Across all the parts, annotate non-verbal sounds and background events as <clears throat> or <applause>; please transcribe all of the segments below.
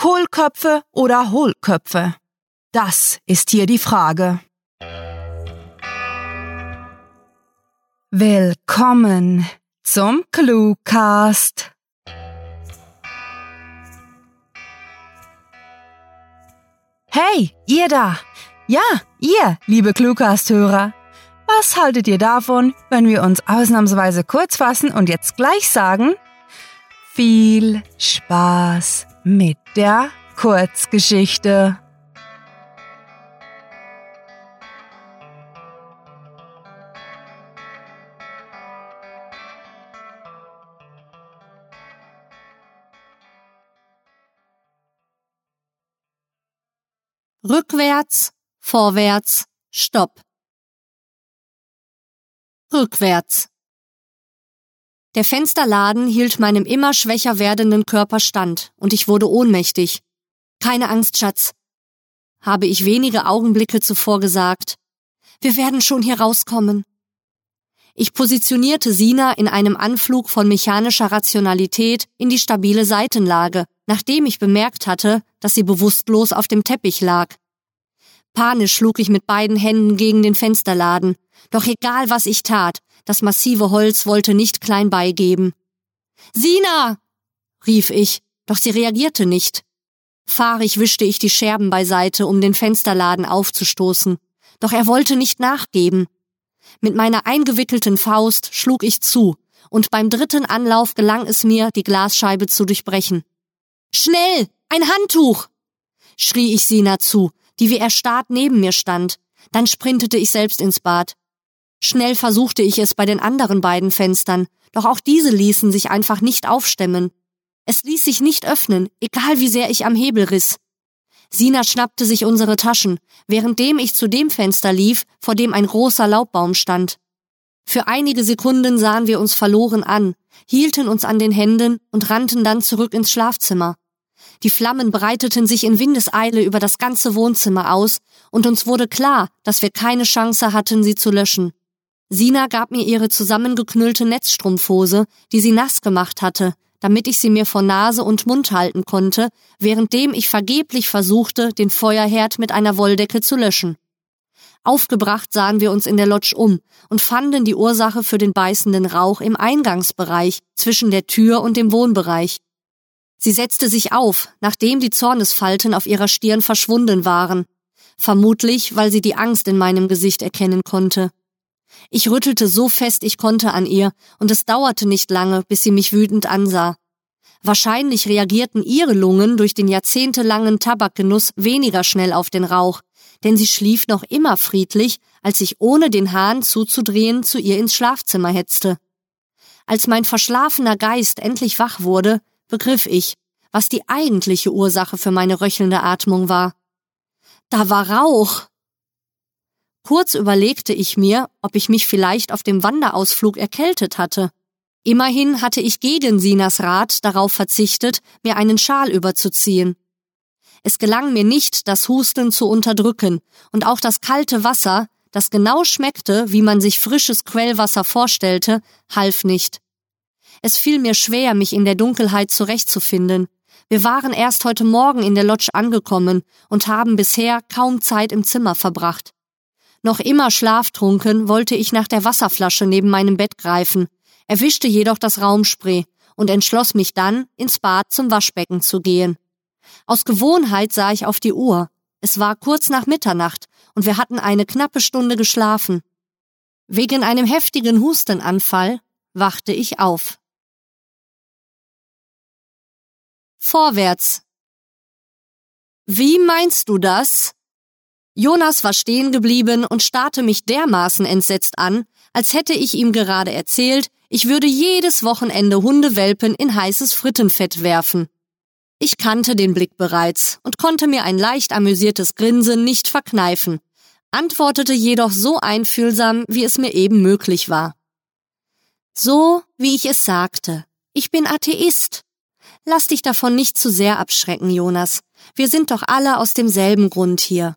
Kohlköpfe oder Hohlköpfe? Das ist hier die Frage. Willkommen zum Cluecast. Hey, ihr da! Ja, ihr, liebe Cluecast-Hörer! Was haltet ihr davon, wenn wir uns ausnahmsweise kurz fassen und jetzt gleich sagen? Viel Spaß mit der Kurzgeschichte. Rückwärts, vorwärts, stopp. Rückwärts. Der Fensterladen hielt meinem immer schwächer werdenden Körper stand, und ich wurde ohnmächtig. Keine Angst, Schatz, habe ich wenige Augenblicke zuvor gesagt. Wir werden schon hier rauskommen. Ich positionierte Sina in einem Anflug von mechanischer Rationalität in die stabile Seitenlage, nachdem ich bemerkt hatte, dass sie bewusstlos auf dem Teppich lag. Panisch schlug ich mit beiden Händen gegen den Fensterladen, doch egal was ich tat, das massive Holz wollte nicht klein beigeben. Sina! rief ich, doch sie reagierte nicht. Fahrig wischte ich die Scherben beiseite, um den Fensterladen aufzustoßen, doch er wollte nicht nachgeben. Mit meiner eingewickelten Faust schlug ich zu, und beim dritten Anlauf gelang es mir, die Glasscheibe zu durchbrechen. Schnell! Ein Handtuch! schrie ich Sina zu, die wie erstarrt neben mir stand. Dann sprintete ich selbst ins Bad. Schnell versuchte ich es bei den anderen beiden Fenstern, doch auch diese ließen sich einfach nicht aufstemmen. Es ließ sich nicht öffnen, egal wie sehr ich am Hebel riss. Sina schnappte sich unsere Taschen, währenddem ich zu dem Fenster lief, vor dem ein großer Laubbaum stand. Für einige Sekunden sahen wir uns verloren an, hielten uns an den Händen und rannten dann zurück ins Schlafzimmer. Die Flammen breiteten sich in Windeseile über das ganze Wohnzimmer aus, und uns wurde klar, dass wir keine Chance hatten, sie zu löschen. Sina gab mir ihre zusammengeknüllte Netzstrumpfhose, die sie nass gemacht hatte, damit ich sie mir vor Nase und Mund halten konnte, währenddem ich vergeblich versuchte, den Feuerherd mit einer Wolldecke zu löschen. Aufgebracht sahen wir uns in der Lodge um und fanden die Ursache für den beißenden Rauch im Eingangsbereich zwischen der Tür und dem Wohnbereich. Sie setzte sich auf, nachdem die Zornesfalten auf ihrer Stirn verschwunden waren, vermutlich weil sie die Angst in meinem Gesicht erkennen konnte. Ich rüttelte so fest ich konnte an ihr, und es dauerte nicht lange, bis sie mich wütend ansah. Wahrscheinlich reagierten ihre Lungen durch den jahrzehntelangen Tabakgenuss weniger schnell auf den Rauch, denn sie schlief noch immer friedlich, als ich ohne den Hahn zuzudrehen zu ihr ins Schlafzimmer hetzte. Als mein verschlafener Geist endlich wach wurde, begriff ich, was die eigentliche Ursache für meine röchelnde Atmung war. Da war Rauch. Kurz überlegte ich mir, ob ich mich vielleicht auf dem Wanderausflug erkältet hatte. Immerhin hatte ich gegen Sinas Rat darauf verzichtet, mir einen Schal überzuziehen. Es gelang mir nicht, das Husten zu unterdrücken, und auch das kalte Wasser, das genau schmeckte, wie man sich frisches Quellwasser vorstellte, half nicht. Es fiel mir schwer, mich in der Dunkelheit zurechtzufinden. Wir waren erst heute Morgen in der Lodge angekommen und haben bisher kaum Zeit im Zimmer verbracht. Noch immer schlaftrunken wollte ich nach der Wasserflasche neben meinem Bett greifen, erwischte jedoch das Raumspray und entschloss mich dann, ins Bad zum Waschbecken zu gehen. Aus Gewohnheit sah ich auf die Uhr. Es war kurz nach Mitternacht und wir hatten eine knappe Stunde geschlafen. Wegen einem heftigen Hustenanfall wachte ich auf. Vorwärts. Wie meinst du das? Jonas war stehen geblieben und starrte mich dermaßen entsetzt an, als hätte ich ihm gerade erzählt, ich würde jedes Wochenende Hundewelpen in heißes Frittenfett werfen. Ich kannte den Blick bereits und konnte mir ein leicht amüsiertes Grinsen nicht verkneifen, antwortete jedoch so einfühlsam, wie es mir eben möglich war. So, wie ich es sagte. Ich bin Atheist. Lass dich davon nicht zu sehr abschrecken, Jonas. Wir sind doch alle aus demselben Grund hier.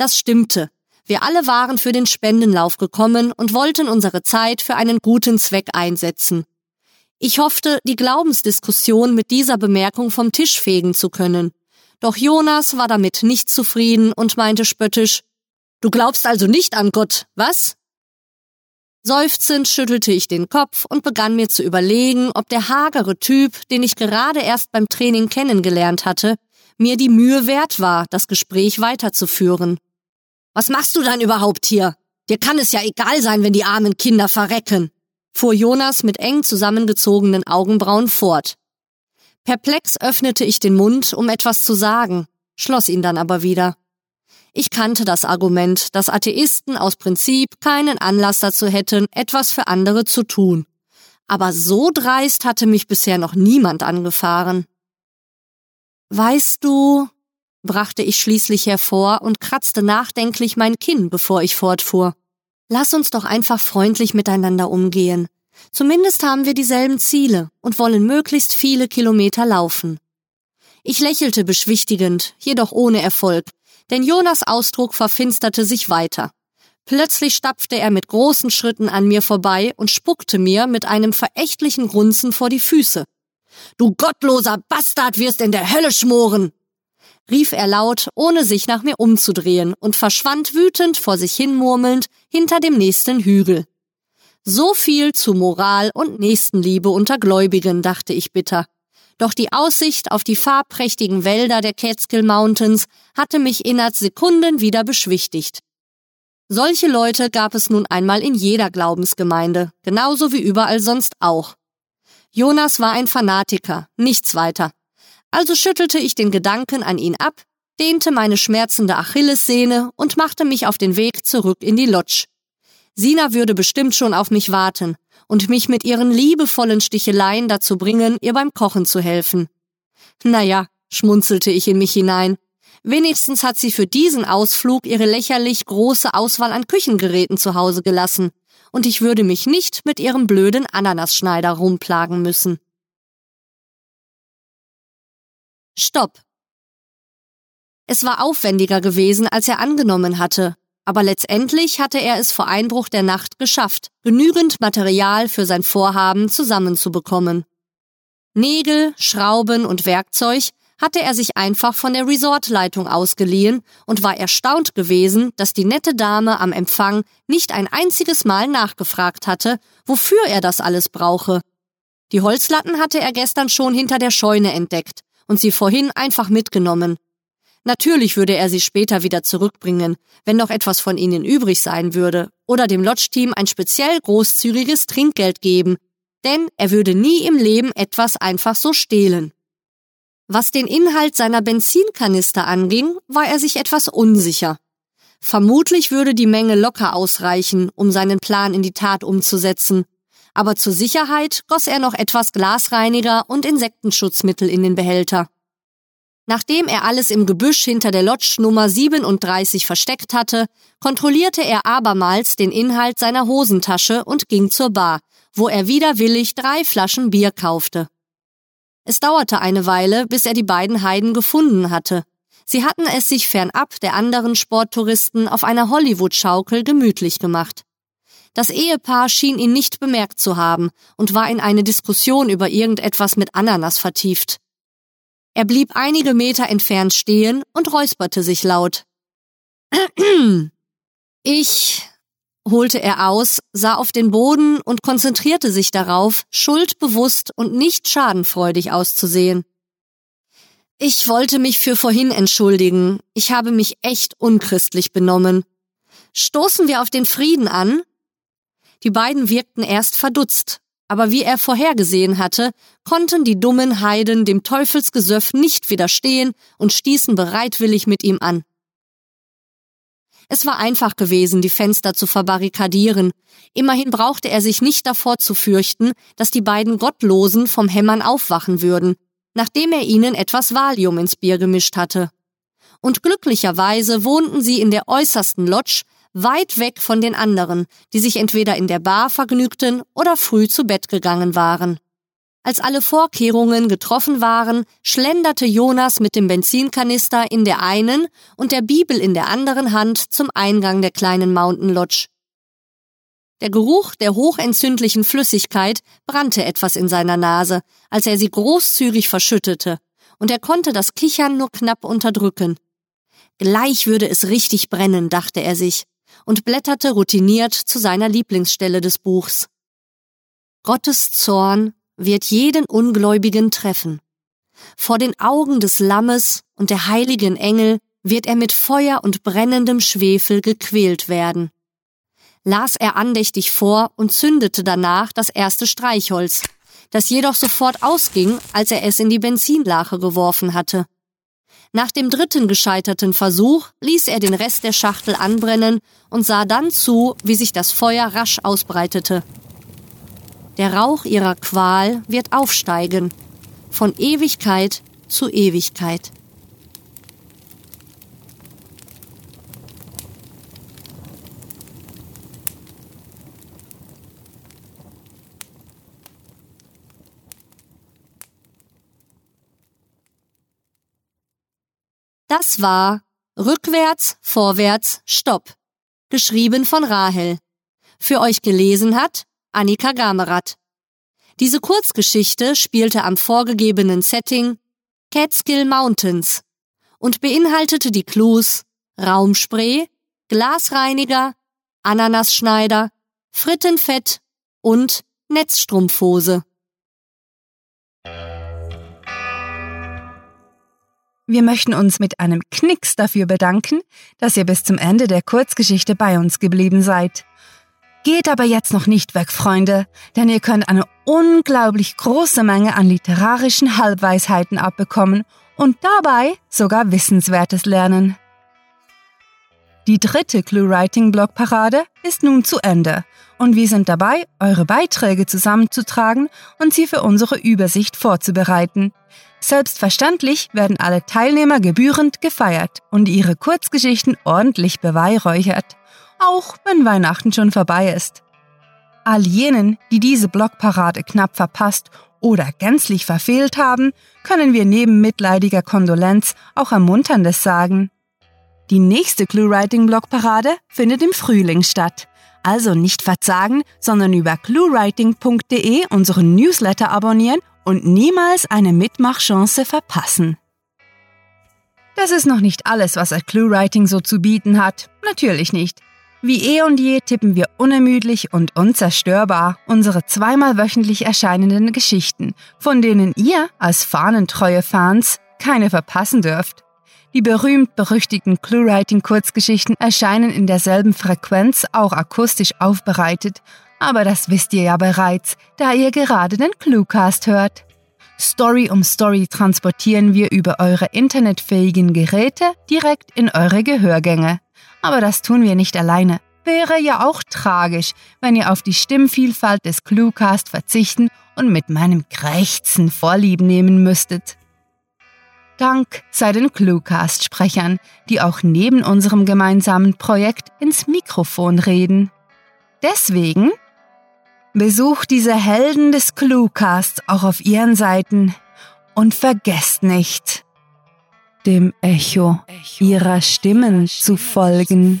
Das stimmte. Wir alle waren für den Spendenlauf gekommen und wollten unsere Zeit für einen guten Zweck einsetzen. Ich hoffte, die Glaubensdiskussion mit dieser Bemerkung vom Tisch fegen zu können. Doch Jonas war damit nicht zufrieden und meinte spöttisch, Du glaubst also nicht an Gott, was? Seufzend schüttelte ich den Kopf und begann mir zu überlegen, ob der hagere Typ, den ich gerade erst beim Training kennengelernt hatte, mir die Mühe wert war, das Gespräch weiterzuführen. Was machst du dann überhaupt hier? Dir kann es ja egal sein, wenn die armen Kinder verrecken, fuhr Jonas mit eng zusammengezogenen Augenbrauen fort. Perplex öffnete ich den Mund, um etwas zu sagen, schloss ihn dann aber wieder. Ich kannte das Argument, dass Atheisten aus Prinzip keinen Anlass dazu hätten, etwas für andere zu tun. Aber so dreist hatte mich bisher noch niemand angefahren. Weißt du, brachte ich schließlich hervor und kratzte nachdenklich mein Kinn, bevor ich fortfuhr. Lass uns doch einfach freundlich miteinander umgehen. Zumindest haben wir dieselben Ziele und wollen möglichst viele Kilometer laufen. Ich lächelte beschwichtigend, jedoch ohne Erfolg, denn Jonas Ausdruck verfinsterte sich weiter. Plötzlich stapfte er mit großen Schritten an mir vorbei und spuckte mir mit einem verächtlichen Grunzen vor die Füße. Du gottloser Bastard wirst in der Hölle schmoren! Rief er laut, ohne sich nach mir umzudrehen und verschwand wütend vor sich hinmurmelnd hinter dem nächsten Hügel. So viel zu Moral und Nächstenliebe unter Gläubigen, dachte ich bitter. Doch die Aussicht auf die farbprächtigen Wälder der Catskill Mountains hatte mich innerhalb Sekunden wieder beschwichtigt. Solche Leute gab es nun einmal in jeder Glaubensgemeinde, genauso wie überall sonst auch. Jonas war ein Fanatiker, nichts weiter. Also schüttelte ich den Gedanken an ihn ab, dehnte meine schmerzende Achillessehne und machte mich auf den Weg zurück in die Lodge. Sina würde bestimmt schon auf mich warten, und mich mit ihren liebevollen Sticheleien dazu bringen, ihr beim Kochen zu helfen. Naja, schmunzelte ich in mich hinein. Wenigstens hat sie für diesen Ausflug ihre lächerlich große Auswahl an Küchengeräten zu Hause gelassen, und ich würde mich nicht mit ihrem blöden Ananasschneider rumplagen müssen. Stopp. Es war aufwendiger gewesen, als er angenommen hatte, aber letztendlich hatte er es vor Einbruch der Nacht geschafft, genügend Material für sein Vorhaben zusammenzubekommen. Nägel, Schrauben und Werkzeug hatte er sich einfach von der Resortleitung ausgeliehen und war erstaunt gewesen, dass die nette Dame am Empfang nicht ein einziges Mal nachgefragt hatte, wofür er das alles brauche. Die Holzlatten hatte er gestern schon hinter der Scheune entdeckt und sie vorhin einfach mitgenommen, Natürlich würde er sie später wieder zurückbringen, wenn noch etwas von ihnen übrig sein würde, oder dem Lodge-Team ein speziell großzügiges Trinkgeld geben, denn er würde nie im Leben etwas einfach so stehlen. Was den Inhalt seiner Benzinkanister anging, war er sich etwas unsicher. Vermutlich würde die Menge locker ausreichen, um seinen Plan in die Tat umzusetzen, aber zur Sicherheit goss er noch etwas Glasreiniger und Insektenschutzmittel in den Behälter. Nachdem er alles im Gebüsch hinter der Lodge Nummer 37 versteckt hatte, kontrollierte er abermals den Inhalt seiner Hosentasche und ging zur Bar, wo er widerwillig drei Flaschen Bier kaufte. Es dauerte eine Weile, bis er die beiden Heiden gefunden hatte. Sie hatten es sich fernab der anderen Sporttouristen auf einer Hollywood-Schaukel gemütlich gemacht. Das Ehepaar schien ihn nicht bemerkt zu haben und war in eine Diskussion über irgendetwas mit Ananas vertieft. Er blieb einige Meter entfernt stehen und räusperte sich laut. <clears throat> Ich, holte er aus, sah auf den Boden und konzentrierte sich darauf, schuldbewusst und nicht schadenfreudig auszusehen. Ich wollte mich für vorhin entschuldigen. Ich habe mich echt unchristlich benommen. Stoßen wir auf den Frieden an? Die beiden wirkten erst verdutzt, aber wie er vorhergesehen hatte, konnten die dummen Heiden dem Teufelsgesöff nicht widerstehen und stießen bereitwillig mit ihm an. Es war einfach gewesen, die Fenster zu verbarrikadieren. Immerhin brauchte er sich nicht davor zu fürchten, dass die beiden Gottlosen vom Hämmern aufwachen würden, nachdem er ihnen etwas Valium ins Bier gemischt hatte. Und glücklicherweise wohnten sie in der äußersten Lodge, weit weg von den anderen, die sich entweder in der Bar vergnügten oder früh zu Bett gegangen waren. Als alle Vorkehrungen getroffen waren, schlenderte Jonas mit dem Benzinkanister in der einen und der Bibel in der anderen Hand zum Eingang der kleinen Mountain Lodge. Der Geruch der hochentzündlichen Flüssigkeit brannte etwas in seiner Nase, als er sie großzügig verschüttete, und er konnte das Kichern nur knapp unterdrücken. Gleich würde es richtig brennen, dachte er sich, und blätterte routiniert zu seiner Lieblingsstelle des Buchs. Gottes Zorn wird jeden Ungläubigen treffen. Vor den Augen des Lammes und der heiligen Engel wird er mit Feuer und brennendem Schwefel gequält werden. Las er andächtig vor und zündete danach das erste Streichholz, das jedoch sofort ausging, als er es in die Benzinlache geworfen hatte. Nach dem dritten gescheiterten Versuch ließ er den Rest der Schachtel anbrennen und sah dann zu, wie sich das Feuer rasch ausbreitete. Der Rauch ihrer Qual wird aufsteigen, von Ewigkeit zu Ewigkeit. Das war Rückwärts, Vorwärts, Stopp. Geschrieben von Rahel. Für euch gelesen hat Annika Gamerath. Diese Kurzgeschichte spielte am vorgegebenen Setting Catskill Mountains und beinhaltete die Clues Raumspray, Glasreiniger, Ananasschneider, Frittenfett und Netzstrumpfhose. Wir möchten uns mit einem Knicks dafür bedanken, dass ihr bis zum Ende der Kurzgeschichte bei uns geblieben seid. Geht aber jetzt noch nicht weg, Freunde, denn ihr könnt eine unglaublich große Menge an literarischen Halbweisheiten abbekommen und dabei sogar Wissenswertes lernen. Die dritte Clue-Writing-Blog-Parade ist nun zu Ende und wir sind dabei, eure Beiträge zusammenzutragen und sie für unsere Übersicht vorzubereiten. Selbstverständlich werden alle Teilnehmer gebührend gefeiert und ihre Kurzgeschichten ordentlich beweihräuchert, auch wenn Weihnachten schon vorbei ist. All jenen, die diese Blockparade knapp verpasst oder gänzlich verfehlt haben, können wir neben mitleidiger Kondolenz auch Ermunterndes sagen. Die nächste Clue-Writing-Blockparade findet im Frühling statt. Also nicht verzagen, sondern über cluewriting.de unseren Newsletter abonnieren und niemals eine Mitmachchance verpassen. Das ist noch nicht alles, was ein Clue-Writing so zu bieten hat. Natürlich nicht. Wie eh und je tippen wir unermüdlich und unzerstörbar unsere zweimal wöchentlich erscheinenden Geschichten, von denen ihr als fahnentreue Fans keine verpassen dürft. Die berühmt-berüchtigten Clue-Writing-Kurzgeschichten erscheinen in derselben Frequenz auch akustisch aufbereitet, aber das wisst ihr ja bereits, da ihr gerade den Cluecast hört. Story um Story transportieren wir über eure internetfähigen Geräte direkt in eure Gehörgänge. Aber das tun wir nicht alleine. Wäre ja auch tragisch, wenn ihr auf die Stimmvielfalt des Cluecast verzichten und mit meinem Krächzen Vorlieb nehmen müsstet. Dank sei den Cluecast-Sprechern, die auch neben unserem gemeinsamen Projekt ins Mikrofon reden. Deswegen besucht diese Helden des Cluecasts auch auf ihren Seiten und vergesst nicht, dem Echo ihrer Stimmen zu folgen.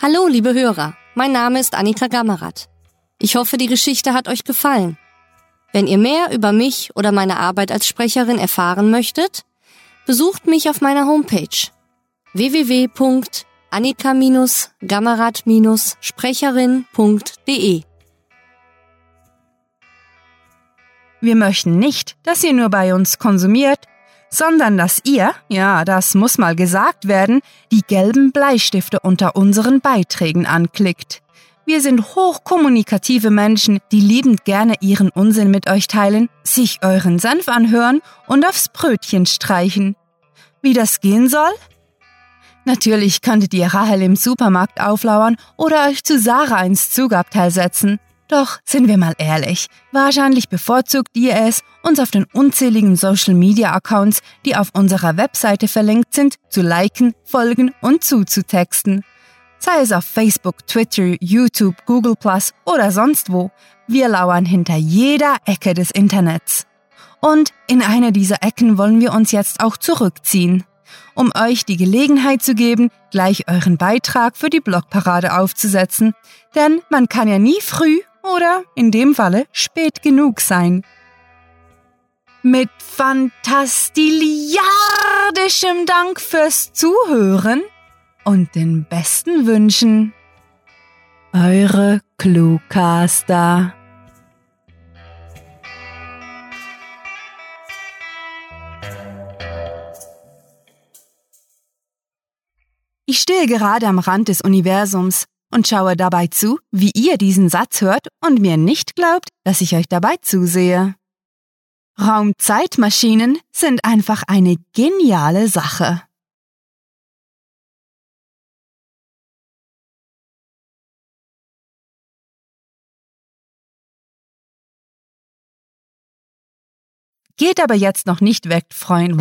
Hallo, liebe Hörer, mein Name ist Annika Gammerath. Ich hoffe, die Geschichte hat euch gefallen. Wenn ihr mehr über mich oder meine Arbeit als Sprecherin erfahren möchtet, besucht mich auf meiner Homepage www.annika-gammerath-sprecherin.de. Wir möchten nicht, dass ihr nur bei uns konsumiert, sondern dass ihr, ja, das muss mal gesagt werden, die gelben Bleistifte unter unseren Beiträgen anklickt. Wir sind hochkommunikative Menschen, die liebend gerne ihren Unsinn mit euch teilen, sich euren Senf anhören und aufs Brötchen streichen. Wie das gehen soll? Natürlich könntet ihr Rahel im Supermarkt auflauern oder euch zu Sarah ins Zugabteil setzen. Doch sind wir mal ehrlich, wahrscheinlich bevorzugt ihr es, uns auf den unzähligen Social-Media-Accounts, die auf unserer Webseite verlinkt sind, zu liken, folgen und zuzutexten sei es auf Facebook, Twitter, YouTube, Google Plus oder sonst wo. Wir lauern hinter jeder Ecke des Internets. Und in eine dieser Ecken wollen wir uns jetzt auch zurückziehen. Um euch die Gelegenheit zu geben, gleich euren Beitrag für die Blogparade aufzusetzen, denn man kann ja nie früh oder in dem Falle spät genug sein. Mit fantastiliardischem Dank fürs Zuhören und den besten Wünschen. Eure Cluecaster. Ich stehe gerade am Rand des Universums und schaue dabei zu, wie ihr diesen Satz hört und mir nicht glaubt, dass ich euch dabei zusehe. Raumzeitmaschinen sind einfach eine geniale Sache. Geht aber jetzt noch nicht weg, Freund.